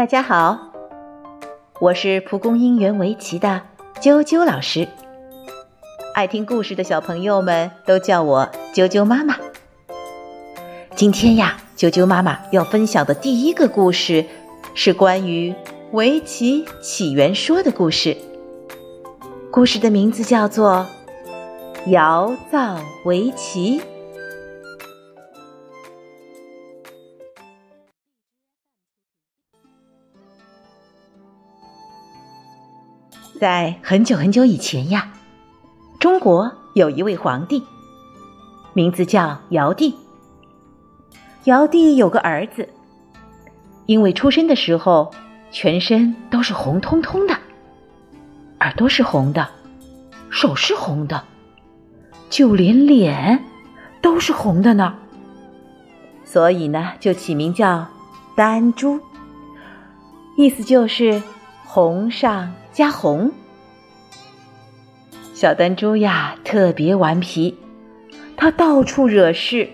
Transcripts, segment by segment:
大家好，我是蒲公英园围棋的啾啾老师。爱听故事的小朋友们都叫我啾啾妈妈。今天呀，啾啾妈妈要分享的第一个故事是关于围棋起源说的故事。故事的名字叫做《尧造围棋》。在很久很久以前呀，中国有一位皇帝，名字叫尧帝。尧帝有个儿子，因为出生的时候全身都是红彤彤的，耳朵是红的，手是红的，就连脸都是红的呢。所以呢，就起名叫丹朱，意思就是红上。加红，小丹珠呀，特别顽皮，他到处惹事，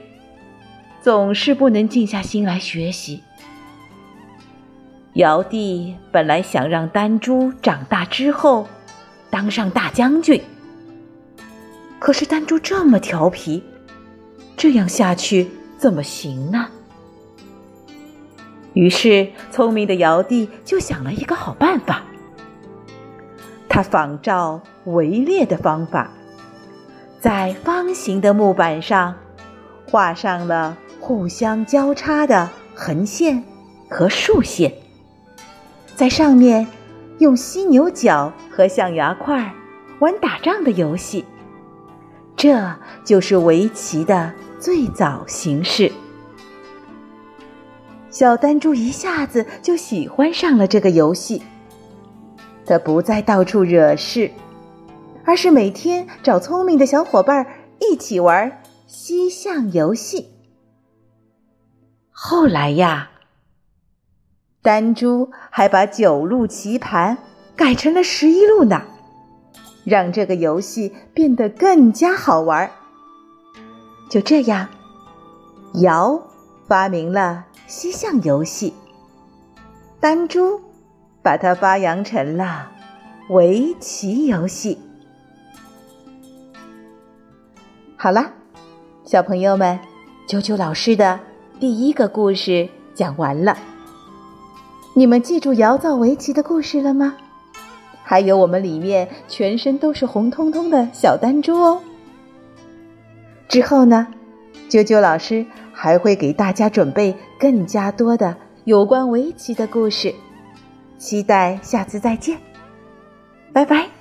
总是不能静下心来学习。尧帝本来想让丹珠长大之后当上大将军，可是丹珠这么调皮，这样下去怎么行呢？于是，聪明的尧帝就想了一个好办法。他仿照围猎的方法，在方形的木板上画上了互相交叉的横线和竖线，在上面用犀牛角和象牙块玩打仗的游戏。这就是围棋的最早形式。小丹珠一下子就喜欢上了这个游戏。他不再到处惹事，而是每天找聪明的小伙伴一起玩西象游戏。后来呀，丹珠还把九路棋盘改成了十一路呢，让这个游戏变得更加好玩。就这样，尧发明了西象游戏，丹珠。把它发扬成了围棋游戏。好了，小朋友们，啾啾老师的第一个故事讲完了。你们记住瑶造围棋的故事了吗？还有我们里面全身都是红彤彤的小丹珠哦。之后呢，啾啾老师还会给大家准备更加多的有关围棋的故事。期待下次再见，拜拜。